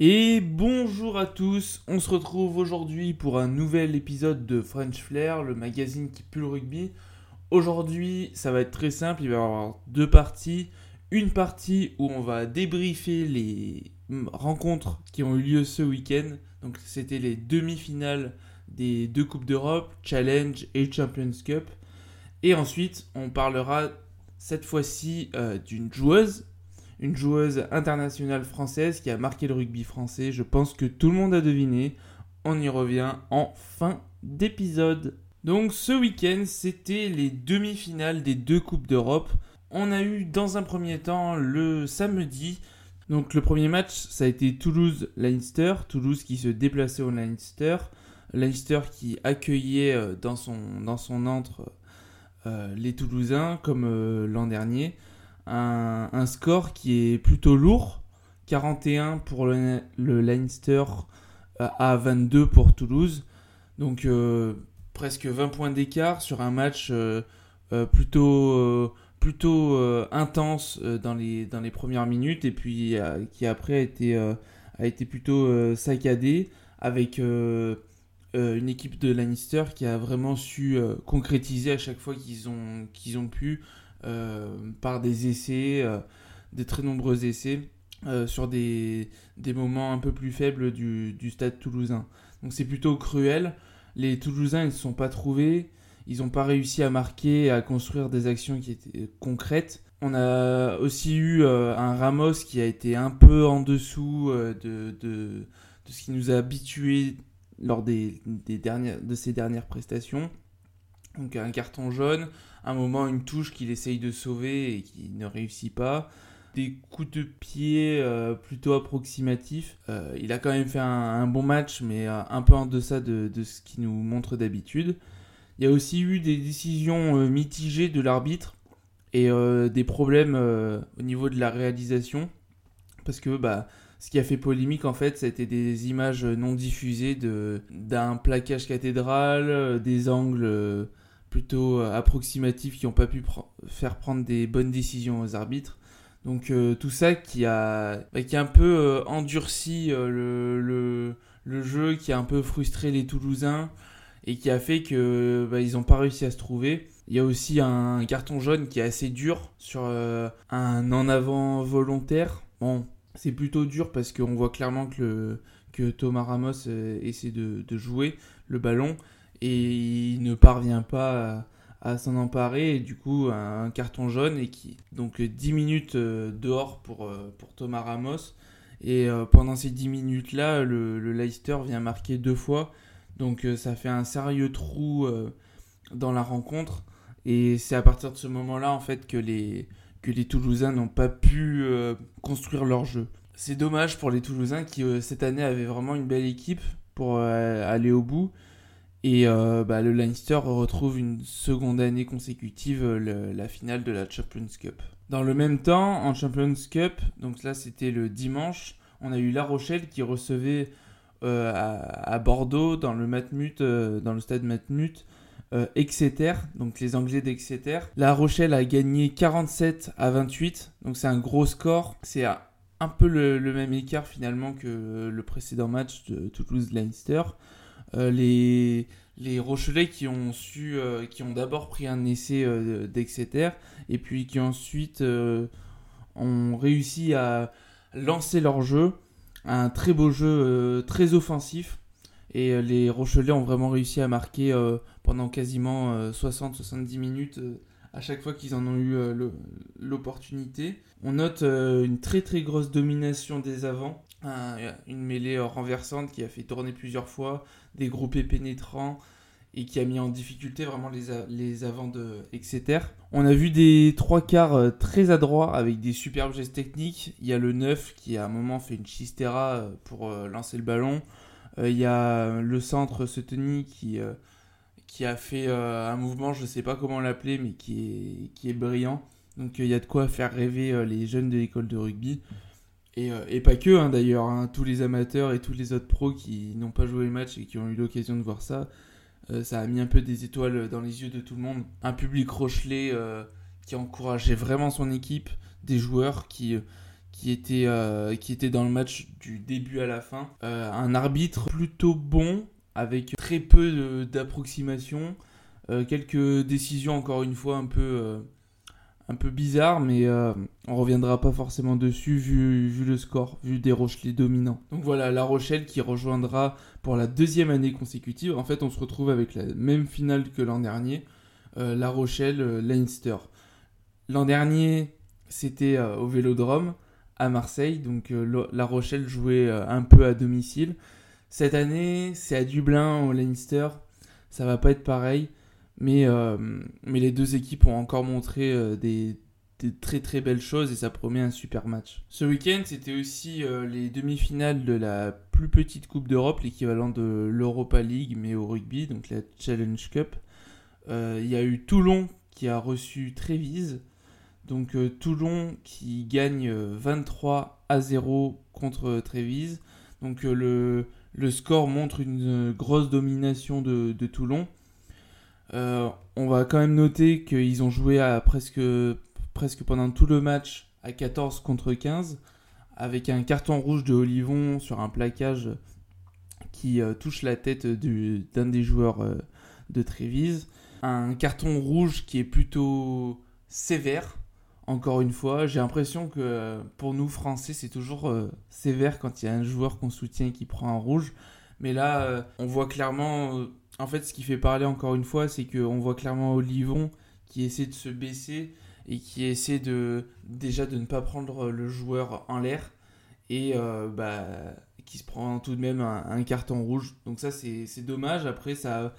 Et bonjour à tous, on se retrouve aujourd'hui pour un nouvel épisode de French Flair, le magazine qui pue le rugby. Aujourd'hui, ça va être très simple, il va y avoir deux parties. Une partie où on va débriefer les rencontres qui ont eu lieu ce week-end. Donc c'était les demi-finales des deux Coupes d'Europe, Challenge et Champions Cup. Et ensuite, on parlera cette fois-ci euh, d'une joueuse, une joueuse internationale française qui a marqué le rugby français. Je pense que tout le monde a deviné. On y revient en fin d'épisode. Donc ce week-end, c'était les demi-finales des deux Coupes d'Europe. On a eu dans un premier temps le samedi. Donc le premier match, ça a été Toulouse-Leinster. Toulouse qui se déplaçait au Leinster. Leinster qui accueillait euh, dans son, dans antre euh, les Toulousains comme euh, l'an dernier. Un, score qui est plutôt lourd. 41 pour le, Leinster à 22 pour Toulouse. Donc presque 20 points d'écart sur un match plutôt plutôt intense dans, les, dans les premières minutes et puis qui après a été, a été plutôt saccadé avec euh, une équipe de Lannister qui a vraiment su euh, concrétiser à chaque fois qu'ils ont, qu'ils ont pu euh, par des essais, des très nombreux essais sur des, des, moments un peu plus faibles du, du stade toulousain. Donc c'est plutôt cruel. Les Toulousains ils ne se sont pas trouvés, ils n'ont pas réussi à marquer, à construire des actions qui étaient concrètes. On a aussi eu un Ramos qui a été un peu en dessous de, de, de ce qui nous a habitués lors des, dernières, de ses dernières prestations. Donc un carton jaune, un moment une touche qu'il essaye de sauver et qui ne réussit pas. Des coups de pied euh, plutôt approximatifs. Euh, il a quand même fait un, bon match, mais euh, un peu en deçà de, de ce qu'il nous montre d'habitude. Il y a aussi eu des décisions mitigées de l'arbitre et des problèmes au niveau de la réalisation. Parce que bah, ce qui a fait polémique, en fait, c'était des images non diffusées d'un plaquage cathédral, des angles plutôt euh, approximatifs qui n'ont pas pu faire prendre des bonnes décisions aux arbitres. Donc tout ça qui a, bah, qui a un peu endurci le, le, le, jeu, qui a un peu frustré les Toulousains et qui a fait que bah, ils n'ont pas réussi à se trouver. Il y a aussi un carton jaune qui est assez dur sur un en avant volontaire. Bon, c'est plutôt dur parce qu'on voit clairement que, que Thomas Ramos euh, essaie de, jouer le ballon et il ne parvient pas à, s'en emparer et du coup un, carton jaune et qui donc 10 minutes euh, dehors pour, euh, pour Thomas Ramos et pendant ces 10 minutes là le, le, Leicester vient marquer deux fois donc ça fait un sérieux trou dans la rencontre et c'est à partir de ce moment là en fait que les que les Toulousains n'ont pas pu euh, construire leur jeu. C'est dommage pour les Toulousains qui euh, cette année avaient vraiment une belle équipe pour euh, aller au bout. Et bah, le Leinster retrouve une seconde année consécutive la finale de la Champions Cup. Dans le même temps, en Champions Cup, donc là c'était le dimanche, on a eu La Rochelle qui recevait à, Bordeaux dans le Matmut, dans le stade Matmut, euh, Exeter, donc les Anglais d'Exeter. La Rochelle a gagné 47 à 28, donc c'est un gros score. C'est un peu le, même écart finalement que le précédent match de Toulouse-Leinster. Euh, les, Rochelais qui ont su, euh, qui ont d'abord pris un essai d'Exeter et puis qui ensuite ont réussi à lancer leur jeu, un très beau jeu, très offensif. Et les Rochelais ont vraiment réussi à marquer pendant quasiment 60-70 euh, minutes euh, à chaque fois qu'ils en ont eu euh, l'opportunité. On note une très très grosse domination des avants, une mêlée renversante qui a fait tourner plusieurs fois, des groupés pénétrants et qui a mis en difficulté vraiment les, les avants de Exeter. On a vu des trois quarts très adroits avec des superbes gestes techniques. Il y a le 9 qui à un moment fait une chistera pour lancer le ballon. Il y a le centre Sutony qui qui a fait euh, un mouvement, je ne sais pas comment l'appeler, mais qui est, qui est brillant. Donc euh, il y a de quoi faire rêver euh, les jeunes de l'école de rugby. Et, et pas que hein, d'ailleurs, hein. tous les amateurs et tous les autres pros qui n'ont pas joué le match et qui ont eu l'occasion de voir ça, ça a mis un peu des étoiles dans les yeux de tout le monde. Un public Rochelet qui encourageait vraiment son équipe, des joueurs qui, était dans le match du début à la fin. un arbitre plutôt bon, avec très peu d'approximation. quelques décisions, encore une fois, un peu un peu bizarre, mais euh, on reviendra pas forcément dessus vu, vu, le score, vu des Rochelais dominants. Donc voilà, La Rochelle qui rejoindra pour la deuxième année consécutive. En fait, on se retrouve avec la même finale que l'an dernier, euh, La Rochelle-Leinster. l'an dernier, c'était euh, au Vélodrome à Marseille, donc La Rochelle jouait un peu à domicile. Cette année, c'est à Dublin, au Leinster. Ça va pas être pareil. Mais, euh, mais les deux équipes ont encore montré euh, des, très très belles choses et ça promet un super match. Ce week-end, c'était aussi euh, les demi-finales de la plus petite Coupe d'Europe, l'équivalent de l'Europa League, mais au rugby, donc la Challenge Cup. Il y a eu Toulon qui a reçu Trévise. Donc Toulon qui gagne 23 à 0 contre Trévise. Donc le, le, score montre une grosse domination de, de Toulon. Euh, on va quand même noter qu'ils ont joué presque pendant tout le match à 14 contre 15, avec un carton rouge de Olivon sur un plaquage qui euh, touche la tête d'un des joueurs euh, de Trévise. Un carton rouge qui est plutôt sévère, encore une fois. J'ai l'impression que pour nous, Français, c'est toujours sévère quand il y a un joueur qu'on soutient qui prend un rouge. Mais là, on voit clairement en fait, ce qui fait parler encore une fois, c'est qu'on voit clairement Olivon qui essaie de se baisser et qui essaie de déjà de ne pas prendre le joueur en l'air et euh, bah, qui se prend tout de même un, carton rouge. Donc ça, c'est dommage. Après, ça,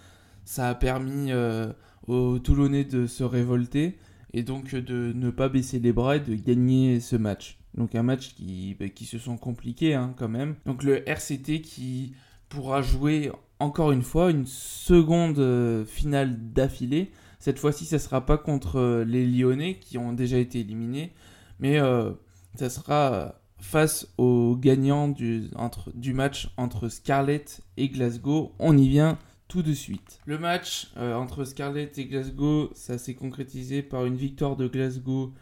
ça a permis euh, aux Toulonnais de se révolter et donc de ne pas baisser les bras et de gagner ce match. Donc un match qui, bah, qui se sont compliqués hein, quand même. Donc le RCT qui pourra jouer encore une fois une seconde euh, finale d'affilée. Cette fois-ci, ça ne sera pas contre euh, les Lyonnais qui ont déjà été éliminés, mais euh, ça sera face aux gagnants du, match entre Scarlett et Glasgow. On y vient tout de suite. Le match entre Scarlett et Glasgow, ça s'est concrétisé par une victoire de Glasgow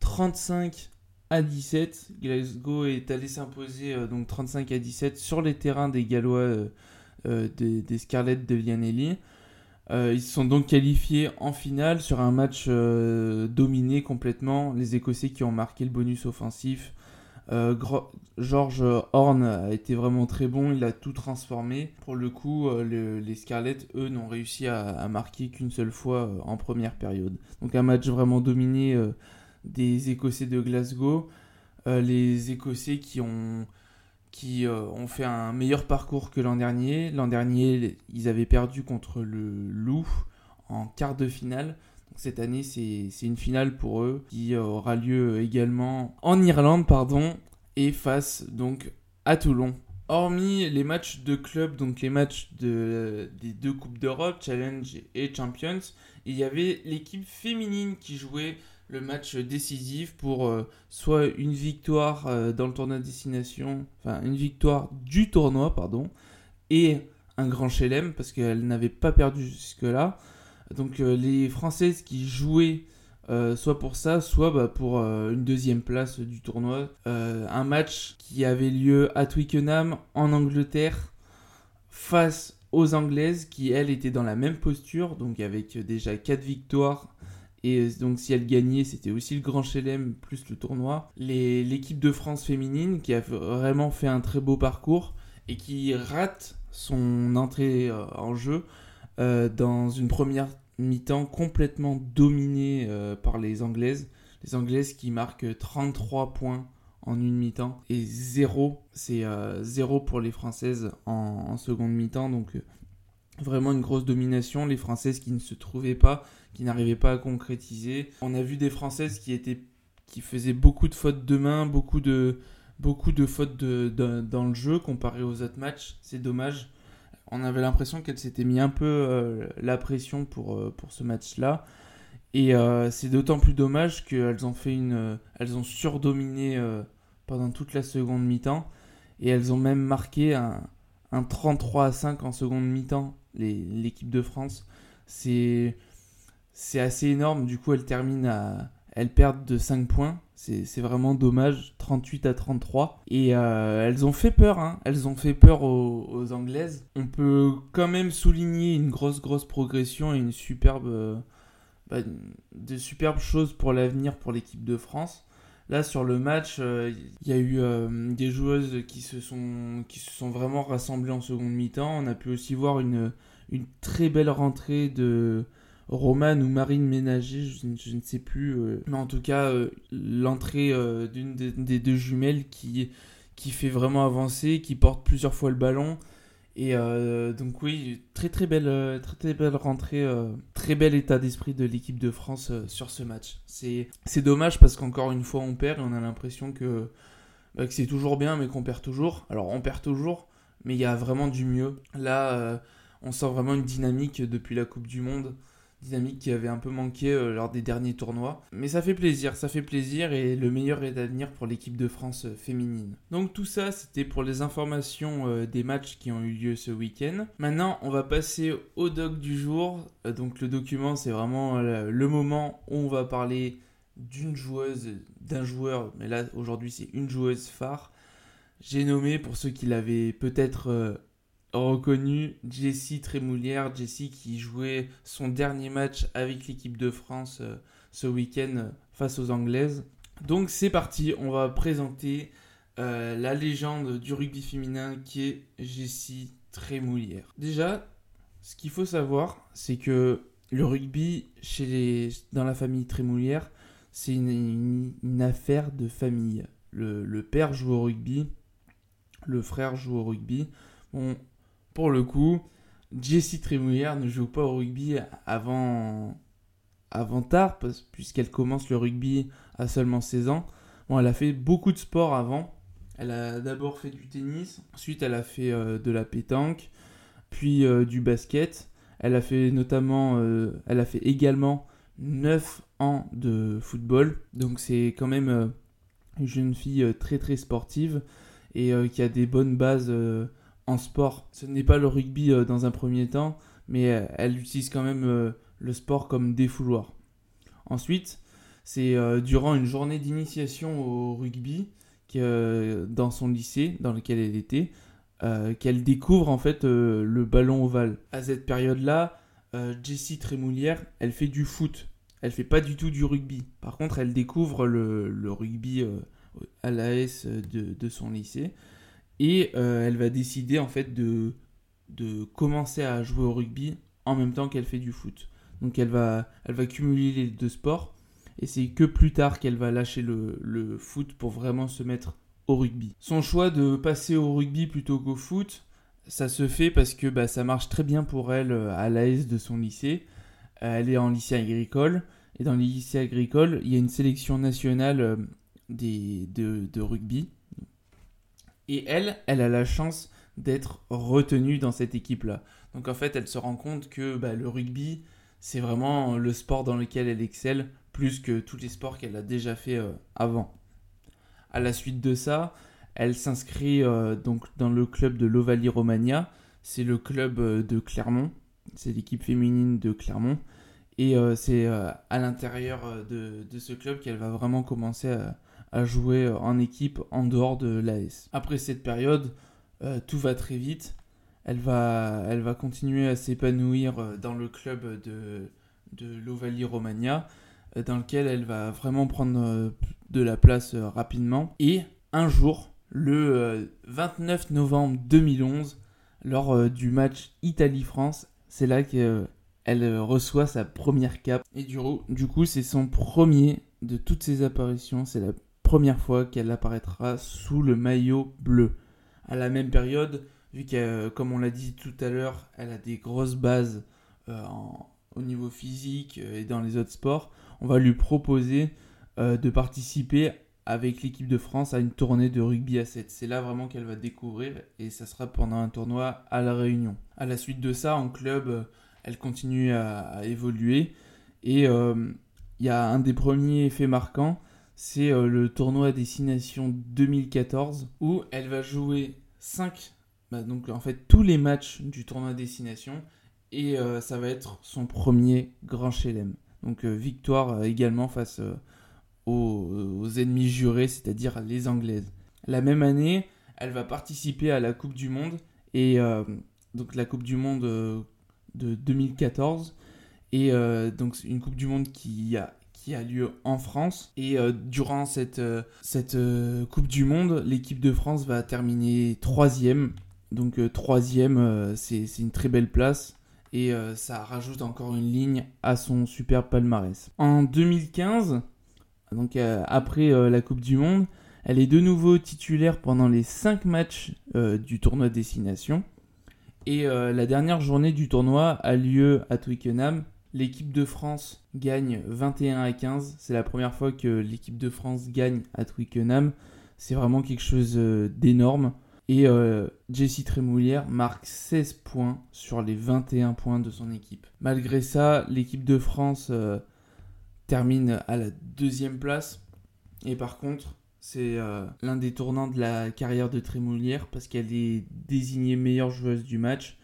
35 à 17. Glasgow est allé s'imposer donc 35 à 17 sur les terrains des Gallois des, des Scarlett de Lianelli. Euh, ils se sont donc qualifiés en finale sur un match euh, dominé complètement. Les Écossais qui ont marqué le bonus offensif. George Horn a été vraiment très bon, il a tout transformé. Pour le coup, les Scarlett, eux, n'ont réussi à, marquer qu'une seule fois en première période. Donc un match vraiment dominé des Écossais de Glasgow. les Écossais qui ont qui euh, ont fait un meilleur parcours que l'an dernier. L'an dernier, ils avaient perdu contre le Loup en quart de finale. cette année, c'est une finale pour eux qui euh, aura lieu également en Irlande, pardon, et face donc à Toulon. Hormis les matchs de club, donc les matchs de, des deux Coupes d'Europe, Challenge et Champions, il y avait l'équipe féminine qui jouait le match décisif pour euh, soit une victoire euh, dans le tournoi de destination, enfin une victoire du tournoi, pardon, et un grand chelem parce qu'elle n'avait pas perdu jusque-là. Donc euh, les Françaises qui jouaient soit pour ça, soit bah, pour une deuxième place du tournoi. un match qui avait lieu à Twickenham en Angleterre face aux Anglaises qui elles étaient dans la même posture, donc avec déjà 4 victoires et donc si elle gagnait, c'était aussi le Grand Chelem plus le tournoi. L'équipe de France féminine qui a vraiment fait un très beau parcours et qui rate son entrée euh, en jeu euh, dans une première mi-temps complètement dominée euh, par les Anglaises. Les Anglaises qui marquent 33 points en une mi-temps et 0, c'est 0 pour les Françaises en seconde mi-temps. Donc vraiment une grosse domination. Les Françaises qui ne se trouvaient pas qui n'arrivaient pas à concrétiser. On a vu des Françaises qui étaient qui faisaient beaucoup de fautes de main, beaucoup de beaucoup de fautes de, dans le jeu comparé aux autres matchs. C'est dommage. On avait l'impression qu'elles s'étaient mis un peu euh, la pression pour, euh, pour ce match-là. Et euh, c'est d'autant plus dommage qu'elles ont fait une, elles ont surdominé pendant toute la seconde mi-temps et elles ont même marqué un, un 33 à 5 en seconde mi-temps l'équipe de France. C'est c'est assez énorme. Du coup, elle termine à, elles perdent de 5 points. C'est vraiment dommage, 38 à 33. Et euh, elles ont fait peur, hein. elles ont fait peur aux, Anglaises. On peut quand même souligner une grosse, grosse progression et une superbe, euh, bah, de superbes choses pour l'avenir pour l'équipe de France. Là, sur le match, euh, il y a eu des joueuses qui se, sont, qui se sont vraiment rassemblées en seconde mi-temps. On a pu aussi voir une, une très belle rentrée de, Romane ou Marine Ménager, je, ne sais plus. Euh, mais en tout cas, euh, l'entrée euh, d'une des, deux jumelles qui, qui fait vraiment avancer, qui porte plusieurs fois le ballon. Et donc oui, très très belle, très, très belle rentrée, très bel état d'esprit de l'équipe de France sur ce match. C'est dommage parce qu'encore une fois on perd et on a l'impression que, bah, que c'est toujours bien mais qu'on perd toujours. Alors on perd toujours, mais il y a vraiment du mieux. Là, on sent vraiment une dynamique depuis la Coupe du Monde dynamique qui avait un peu manqué euh, lors des derniers tournois. Mais ça fait plaisir, ça fait plaisir et le meilleur est à venir pour l'équipe de France euh, féminine. Donc tout ça, c'était pour les informations euh, des matchs qui ont eu lieu ce week-end. Maintenant, on va passer au doc du jour. donc le document, c'est vraiment le moment où on va parler d'une joueuse, d'un joueur, mais là aujourd'hui c'est une joueuse phare. J'ai nommé, pour ceux qui l'avaient peut-être reconnu Jessie Trémoulière, Jessie qui jouait son dernier match avec l'équipe de France euh, ce week-end euh, face aux Anglaises. Donc c'est parti, on va présenter euh, la légende du rugby féminin qui est Jessie Trémoulière. Déjà, ce qu'il faut savoir, c'est que le rugby chez les, dans la famille Trémoulière, c'est une, affaire de famille. Le, le, père joue au rugby, le frère joue au rugby. Bon, pour le coup, Jessie Trémouillère ne joue pas au rugby avant, avant tard, puisqu'elle commence le rugby à seulement 16 ans. Bon, elle a fait beaucoup de sport avant. Elle a d'abord fait du tennis, ensuite elle a fait euh, de la pétanque, puis euh, du basket. Elle a fait notamment, euh, elle a fait également 9 ans de football. Donc c'est quand même une jeune fille très très sportive et qui a des bonnes bases en sport. Ce n'est pas le rugby euh, dans un premier temps, mais euh, elle utilise quand même euh, le sport comme défouloir. Ensuite, c'est durant une journée d'initiation au rugby dans son lycée dans lequel elle était qu'elle découvre en fait le ballon ovale. À cette période-là, Jessie Trémoulière, elle fait du foot. Elle fait pas du tout du rugby. Par contre, elle découvre le, rugby à l'AS de, de son lycée. Et euh, elle va décider en fait de, commencer à jouer au rugby en même temps qu'elle fait du foot. Donc elle va, cumuler les deux sports. Et c'est que plus tard qu'elle va lâcher le, foot pour vraiment se mettre au rugby. Son choix de passer au rugby plutôt qu'au foot, ça se fait parce que bah, ça marche très bien pour elle euh, à l'AS de son lycée. Euh, elle est en lycée agricole. Et dans les lycées agricoles, il y a une sélection nationale de rugby. Et elle, elle a la chance d'être retenue dans cette équipe-là. Donc en fait, elle se rend compte que bah, le rugby, c'est vraiment le sport dans lequel elle excelle, plus que tous les sports qu'elle a déjà fait euh, avant. À la suite de ça, elle s'inscrit euh, donc dans le club de l'Ovalie Romagna. C'est le club euh, de Clermont. C'est l'équipe féminine de Clermont. Et c'est à l'intérieur de, de, ce club qu'elle va vraiment commencer à, à jouer en équipe en dehors de l'AS. Après cette période, euh, tout va très vite. Elle va, elle va continuer à s'épanouir euh, dans le club de, de l'Ovalie Romagna, euh, dans lequel elle va vraiment prendre de la place rapidement. Et un jour, le 29 novembre 2011, lors du match Italie-France, c'est là qu'elle reçoit sa première cape. Et du, coup, c'est son premier de toutes ses apparitions. C'est première fois qu'elle apparaîtra sous le maillot bleu. À la même période, vu que, comme on l'a dit tout à l'heure, elle a des grosses bases euh, au niveau physique euh, et dans les autres sports, on va lui proposer euh, de participer avec l'équipe de France à une tournée de rugby à 7. C'est là vraiment qu'elle va découvrir et ça sera pendant un tournoi à La Réunion. À la suite de ça, en club, elle continue à évoluer et il y a un des premiers effets marquants, c'est euh, le tournoi Destination 2014 où elle va jouer 5, bah, donc en fait tous les matchs du tournoi Destination et euh, ça va être son premier grand chelem. Donc euh, victoire également face aux, ennemis jurés, c'est-à-dire les Anglaises. La même année, elle va participer à la Coupe du Monde, et donc la Coupe du Monde de 2014, et donc une Coupe du Monde qui a, a lieu en France. Et durant cette, cette Coupe du Monde, l'équipe de France va terminer troisième. Donc troisième, c'est une très belle place et ça rajoute encore une ligne à son super palmarès. En 2015, donc euh, après euh, la Coupe du Monde. Elle est de nouveau titulaire pendant les 5 matchs euh, du tournoi Destination. Et la dernière journée du tournoi a lieu à Twickenham. L'équipe de France gagne 21 à 15. C'est la première fois que l'équipe de France gagne à Twickenham. C'est vraiment quelque chose d'énorme. Et Jessie Trémoulière marque 16 points sur les 21 points de son équipe. Malgré ça, l'équipe de France termine à la deuxième place. Et par contre, c'est euh, l'un des tournants de la carrière de Trémoulière parce qu'elle est désignée meilleure joueuse du match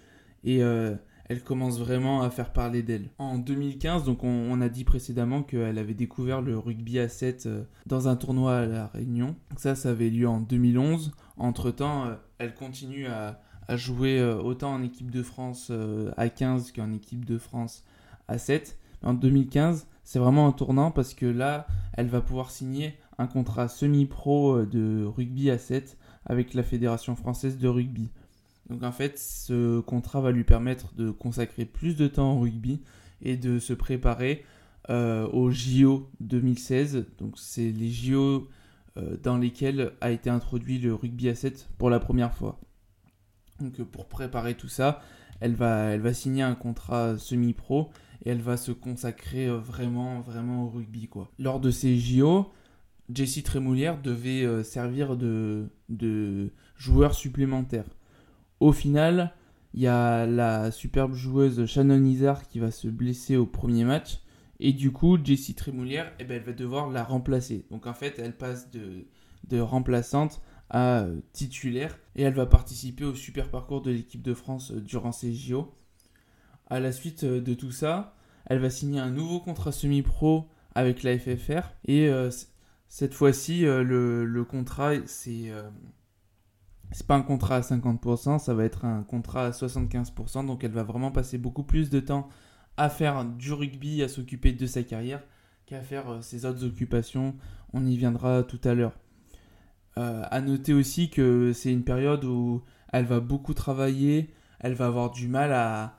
et euh, elle commence vraiment à faire parler d'elle. En 2015, donc on, a dit précédemment qu'elle avait découvert le rugby à 7 euh, dans un tournoi à La Réunion. Ça, ça avait lieu en 2011. Entre-temps, elle continue à, jouer autant en équipe de France à 15 qu'en équipe de France à 7. En 2015, c'est vraiment un tournant parce que là, elle va pouvoir signer un contrat semi-pro euh, de rugby à 7 avec la Fédération française de rugby. Donc en fait, ce contrat va lui permettre de consacrer plus de temps au rugby et de se préparer euh, au JO 2016. Donc c'est les JO euh, dans lesquels a été introduit le rugby à 7 pour la première fois. Donc pour préparer tout ça, elle va, signer un contrat semi-pro et elle va se consacrer euh, vraiment, vraiment au rugby. Lors de ces JO, Jessie Trémoulière devait euh, servir de joueur supplémentaire. Au final, il y a la superbe joueuse Shannon Izar qui va se blesser au premier match. Et du coup, Jessie Trémoulière, eh ben, elle va devoir la remplacer. Donc en fait, elle passe de, remplaçante à euh, titulaire. Et elle va participer au super parcours de l'équipe de France durant ces JO. À la suite de tout ça, elle va signer un nouveau contrat semi-pro avec la FFR. Et euh, cette fois-ci, euh, le, contrat, c'est euh, c'est pas un contrat à 50%, ça va être un contrat à 75%. Donc elle va vraiment passer beaucoup plus de temps à faire du rugby, à s'occuper de sa carrière, qu'à faire ses autres occupations. On y viendra tout à l'heure. à noter aussi que c'est une période où elle va beaucoup travailler, elle va avoir du mal à,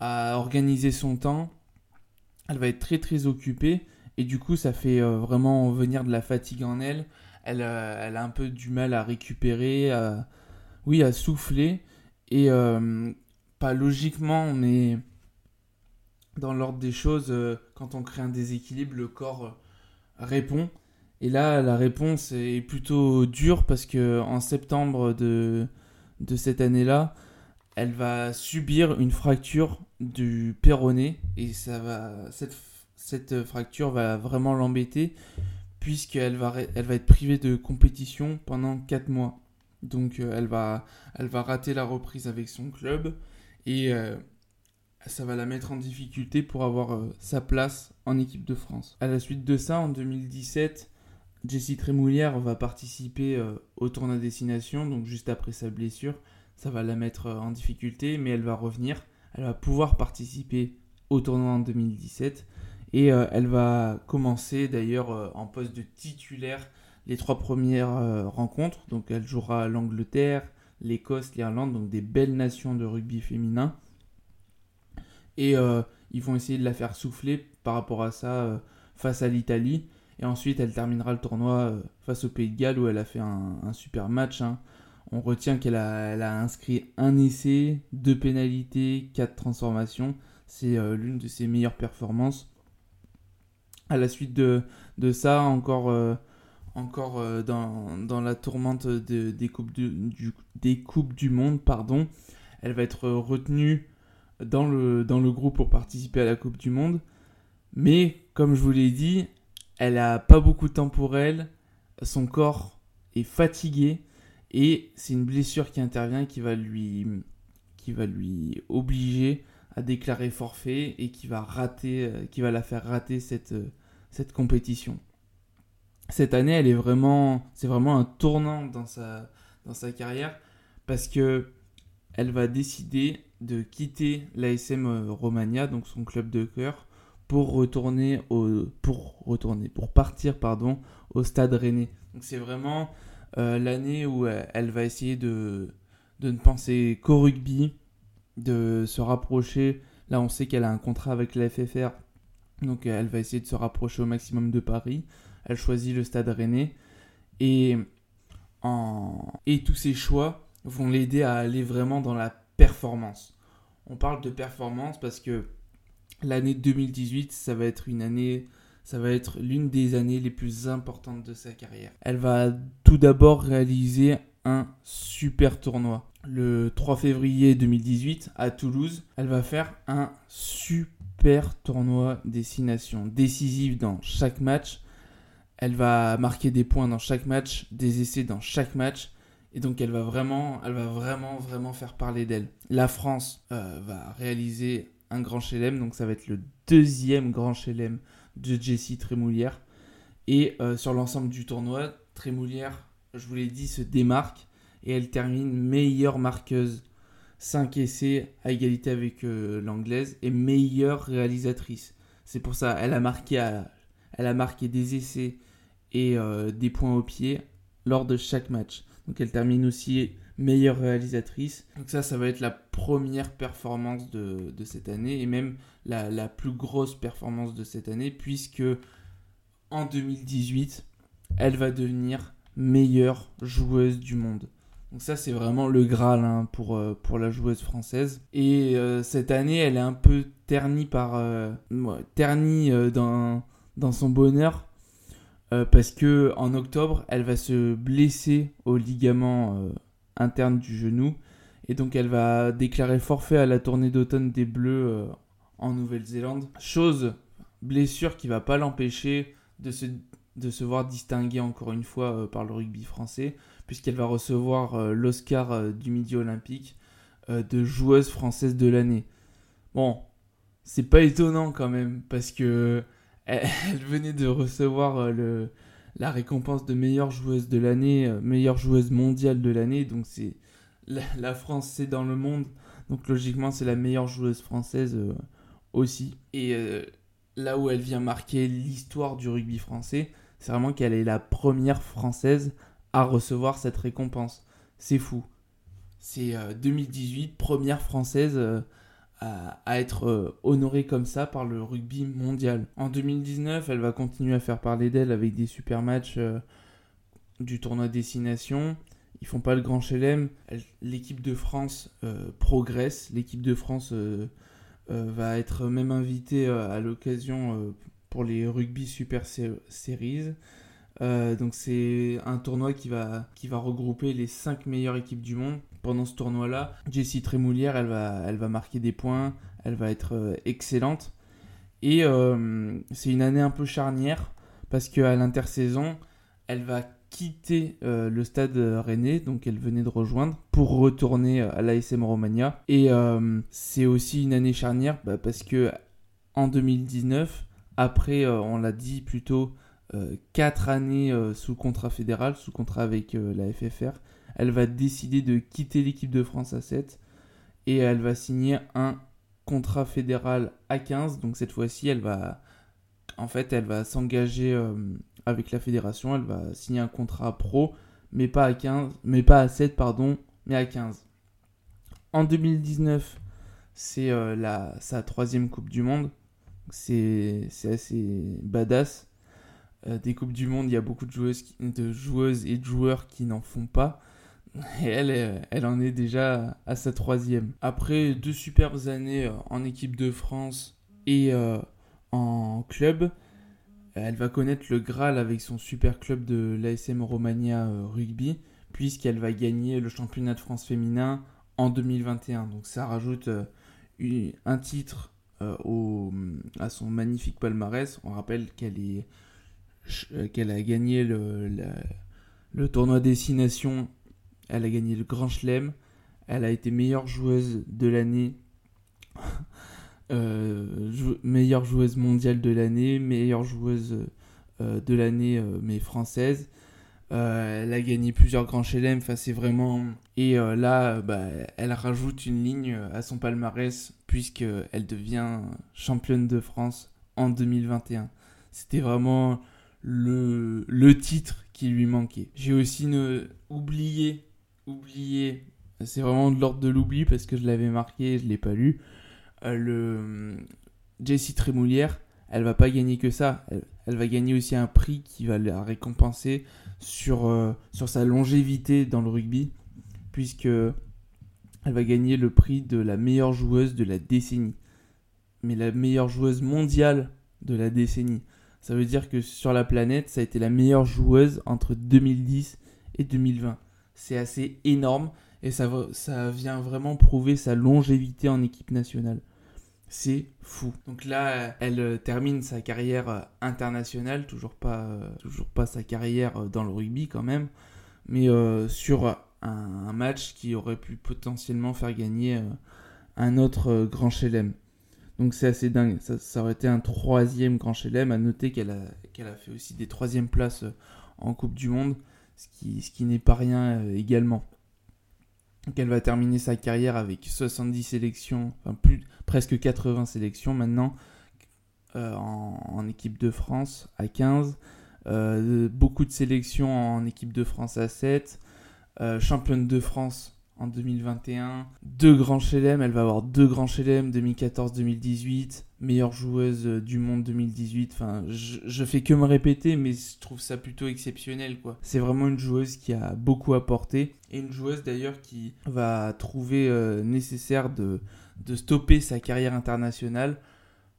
à organiser son temps elle va être très très occupée et du coup ça fait euh, vraiment venir de la fatigue en elle. Elle, euh, elle, a un peu du mal à récupérer, à, souffler. Et euh, pas logiquement mais dans l'ordre des choses, quand on crée un déséquilibre, le corps répond. Et là, la réponse est plutôt dure parce que en septembre de, cette année-là, elle va subir une fracture du péroné. Et ça va cette fracture va vraiment l'embêter puisqu'elle va, elle va être privée de compétition pendant 4 mois. Donc euh, elle, va, rater la reprise avec son club et euh, ça va la mettre en difficulté pour avoir euh, sa place en équipe de France. À la suite de ça, en 2017, Jessie Trémoulière va participer au tournoi destination, donc juste après sa blessure ça va la mettre en difficulté, mais elle va revenir. Elle va pouvoir participer au tournoi en 2017. Et euh, elle va commencer d'ailleurs euh, en poste de titulaire les trois premières rencontres. Donc elle jouera l'Angleterre, l'Écosse, l'Irlande, donc des belles nations de rugby féminin. Et ils vont essayer de la faire souffler par rapport à ça face à l'Italie. Et ensuite, elle terminera le tournoi face au Pays de Galles où elle a fait un, super match. Hein. On retient qu'elle a, inscrit un essai, deux pénalités, quatre transformations. C'est euh, l'une de ses meilleures performances. À la suite de, ça, encore, euh, euh, dans, la tourmente des, coupes du, Monde, pardon, elle va être retenue dans le, groupe pour participer à la Coupe du Monde. Mais, comme je vous l'ai dit, elle n'a pas beaucoup de temps pour elle. Son corps est fatigué. Et c'est une blessure qui intervient qui va lui obliger à déclarer forfait et qui va rater, euh, qui va la faire rater cette, euh, cette compétition. cette année, elle est vraiment, c'est vraiment un tournant dans sa, dans sa carrière parce que elle va décider de quitter l'ASM euh, Romagna, donc son club de cœur, pour retourner au, pour retourner, pour partir pardon, au Stade Rennais. Donc c'est vraiment l'année où elle va essayer de, de ne penser qu'au rugby, de se rapprocher. Là, on sait qu'elle a un contrat avec la FFR, donc elle va essayer de se rapprocher au maximum de Paris. Elle choisit le Stade Rennais et en... et tous ses choix vont l'aider à aller vraiment dans la performance. On parle de performance parce que l'année 2018, ça va être une année, ça va être l'une des années les plus importantes de sa carrière. Elle va tout d'abord réaliser un super tournoi. Le 3 février 2018 à Toulouse, elle va faire un super tournoi destination, décisif dans chaque match. Elle va marquer des points dans chaque match, des essais dans chaque match. Et donc elle va vraiment, elle va vraiment, vraiment faire parler d'elle. La France euh, va réaliser un grand chelem, donc ça va être le deuxième grand chelem de Jessie Trémoulière. Et euh, sur l'ensemble du tournoi, Trémoulière, je vous l'ai dit, se démarque et elle termine meilleure marqueuse. 5 essais à égalité avec euh, l'anglaise et meilleure réalisatrice. C'est pour ça, elle a marqué, elle a marqué des essais et des points au pied lors de chaque match. Donc elle termine aussi meilleure réalisatrice. Donc ça, ça va être la première performance de, cette année et même la, plus grosse performance de cette année puisque en 2018, elle va devenir meilleure joueuse du monde. Donc ça, c'est vraiment le Graal hein, pour, euh, pour la joueuse française. Et euh, cette année, elle est un peu ternie. Euh, dans, son bonheur parce que en octobre, elle va se blesser au ligament interne du genou et donc elle va déclarer forfait à la tournée d'automne des Bleus en Nouvelle-Zélande. Chose, blessure qui va pas l'empêcher de se, de se voir distinguer encore une fois par le rugby français, puisqu'elle va recevoir l'Oscar du Midi Olympique de joueuse française de l'année. Bon, c'est pas étonnant quand même, parce que elle, venait de recevoir euh, la récompense de meilleure joueuse de l'année, euh, meilleure joueuse mondiale de l'année. Donc c'est la, France, c'est dans le monde. Donc logiquement, c'est la meilleure joueuse française euh, aussi. Et là où elle vient marquer l'histoire du rugby français, c'est vraiment qu'elle est la première française à recevoir cette récompense. C'est fou. C'est 2018, première française à, être euh, honorée comme ça par le rugby mondial. En 2019, elle va continuer à faire parler d'elle avec des super matchs euh, du tournoi Destination. Ils font pas le grand chelem. L'équipe de France euh, progresse. L'équipe de France va être même invitée à l'occasion pour les rugby super series. Donc c'est un tournoi qui va, qui va regrouper les 5 meilleures équipes du monde pendant ce tournoi-là. Jessie Trémoulière, elle va, elle va marquer des points, elle va être euh, excellente. Et euh, c'est une année un peu charnière parce qu'à l'intersaison, elle va quitter euh, le stade rennais, donc elle venait de rejoindre, pour retourner à l'ASM Romagna. Et c'est aussi une année charnière bah, parce que en 2019, après, on l'a dit plutôt, 4 années sous contrat fédéral, sous contrat avec la FFR, elle va décider de quitter l'équipe de France à 7 et elle va signer un contrat fédéral à 15. Donc cette fois-ci, elle va en fait, elle va s'engager euh, avec la fédération, elle va signer un contrat pro mais pas à 15, mais pas à 7 pardon, mais à 15. En 2019, c'est euh, sa troisième Coupe du Monde. C'est assez badass. Euh, des Coupes du Monde, il y a beaucoup de joueuses, et de joueurs qui n'en font pas. Et elle, elle en est déjà à sa troisième. Après deux superbes années euh, en équipe de France et euh, en club, elle va connaître le Graal avec son super club de l'ASM Romagna euh, Rugby, puisqu'elle va gagner le championnat de France féminin en 2021. Donc ça rajoute un titre à son magnifique palmarès. On rappelle qu'elle est qu'elle a gagné le, le tournoi Destination elle a gagné le Grand Chelem. Elle a été meilleure joueuse de l'année. Euh, meilleure joueuse mondiale de l'année. Meilleure joueuse de l'année, mais française. elle a gagné plusieurs grands chelem. Enfin, c'est vraiment. Et là, bah, elle rajoute une ligne à son palmarès puisqu'elle devient championne de France en 2021. C'était vraiment le, le titre qui lui manquait. J'ai aussi oublié, oublié, c'est vraiment de l'ordre de l'oubli parce que je l'avais marqué, je ne l'ai pas lu. Euh, le Jessie Trémoulière, elle va pas gagner que ça. Elle, va gagner aussi un prix qui va la récompenser sur, euh, sur sa longévité dans le rugby, puisque elle va gagner le prix de la meilleure joueuse de la décennie. Mais la meilleure joueuse mondiale de la décennie. Ça veut dire que sur la planète, ça a été la meilleure joueuse entre 2010 et 2020. C'est assez énorme et ça, vient vraiment prouver sa longévité en équipe nationale. C'est fou. Donc là, elle euh, termine sa carrière euh, internationale, euh, toujours pas sa carrière dans le rugby quand même, mais sur un, match qui aurait pu potentiellement faire gagner un autre grand chelem. Donc c'est assez dingue. Ça, aurait été un troisième grand chelem. À noter qu'elle a, qu'elle a fait aussi des troisièmes places euh, en Coupe du Monde, ce qui, n'est pas rien euh, également. Donc elle va terminer sa carrière avec 70 sélections, enfin plus, presque 80 sélections maintenant euh, en, équipe de France à 15. beaucoup de sélections en équipe de France à 7. championne de France en 2021. Deux grands chelem, elle va avoir deux grands chelem 2014-2018, meilleure joueuse euh, du monde 2018. Enfin, je, fais que me répéter, mais je trouve ça plutôt exceptionnel, quoi. C'est vraiment une joueuse qui a beaucoup apporté et une joueuse d'ailleurs qui va trouver euh, nécessaire de, stopper sa carrière internationale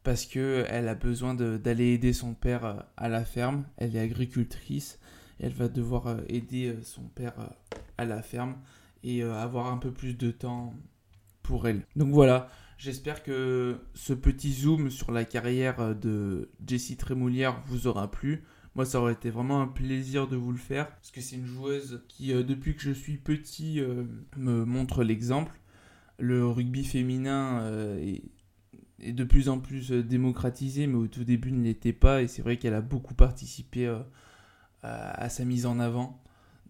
parce que elle a besoin d'aller aider son père euh, à la ferme. Elle est agricultrice. Elle va devoir aider son père à la ferme et euh, avoir un peu plus de temps pour elle. Donc voilà, j'espère que ce petit zoom sur la carrière euh, de Jessie Trémoulière vous aura plu. Moi, ça aurait été vraiment un plaisir de vous le faire parce que c'est une joueuse qui, euh, depuis que je suis petit, me montre l'exemple. Le rugby féminin est, de plus en plus démocratisé, mais au tout début ne l'était pas. Et c'est vrai qu'elle a beaucoup participé à, sa mise en avant.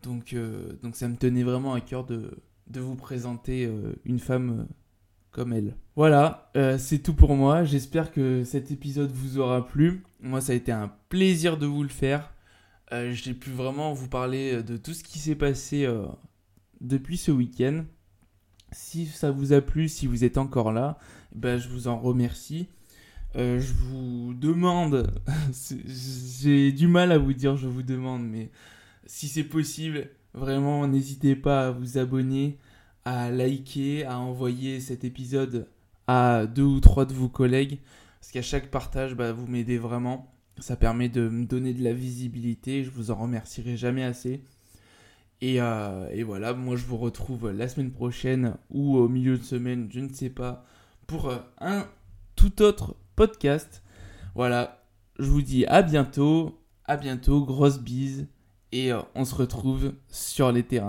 Donc, euh, donc ça me tenait vraiment à cœur de, de vous présenter euh, une femme euh, comme elle. Voilà, c'est tout pour moi. J'espère que cet épisode vous aura plu. Moi, ça a été un plaisir de vous le faire. J'ai pu vraiment vous parler de tout ce qui s'est passé depuis ce week-end. Si ça vous a plu, si vous êtes encore là, ben, je vous en remercie. je vous demande, j'ai du mal à vous dire je vous demande, mais si c'est possible, vraiment, n'hésitez pas à vous abonner, à liker, à envoyer cet épisode à deux ou trois de vos collègues. Parce qu'à chaque partage, bah, vous m'aidez vraiment. Ça permet de me donner de la visibilité. Je vous en remercierai jamais assez. Et, euh, et, voilà, moi je vous retrouve la semaine prochaine ou au milieu de semaine, je ne sais pas, pour euh, un tout autre podcast. Voilà, je vous dis à bientôt. À bientôt, grosse bise et euh, on se retrouve sur les terrains.